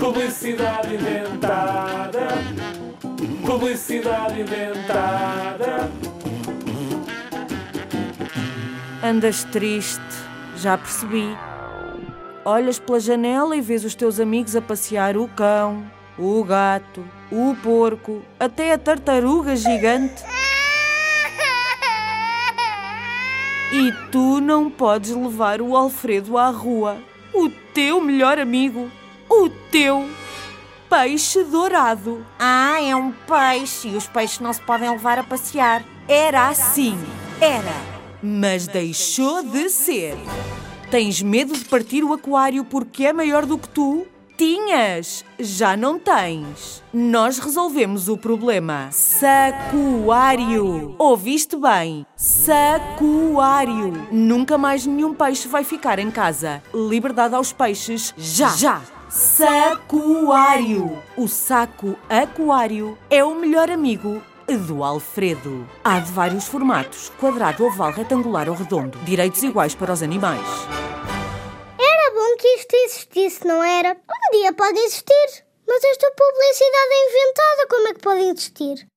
Publicidade inventada. Publicidade inventada. Andas triste, já percebi. Olhas pela janela e vês os teus amigos a passear o cão, o gato, o porco, até a tartaruga gigante. E tu não podes levar o Alfredo à rua, o teu melhor amigo, o teu peixe dourado. Ah, é um peixe e os peixes não se podem levar a passear. Era assim, era, mas deixou de ser. Tens medo de partir o aquário porque é maior do que tu? Tinhas, já não tens. Nós resolvemos o problema. Sacuário. Ouviste bem? Sacuário. Nunca mais nenhum peixe vai ficar em casa. Liberdade aos peixes, já! Já! Sacuário. O saco aquário é o melhor amigo do Alfredo. Há de vários formatos: quadrado, oval, retangular ou redondo. Direitos iguais para os animais. Era bom que isto existisse, não era? Um dia pode existir. Mas esta publicidade é inventada, como é que pode existir?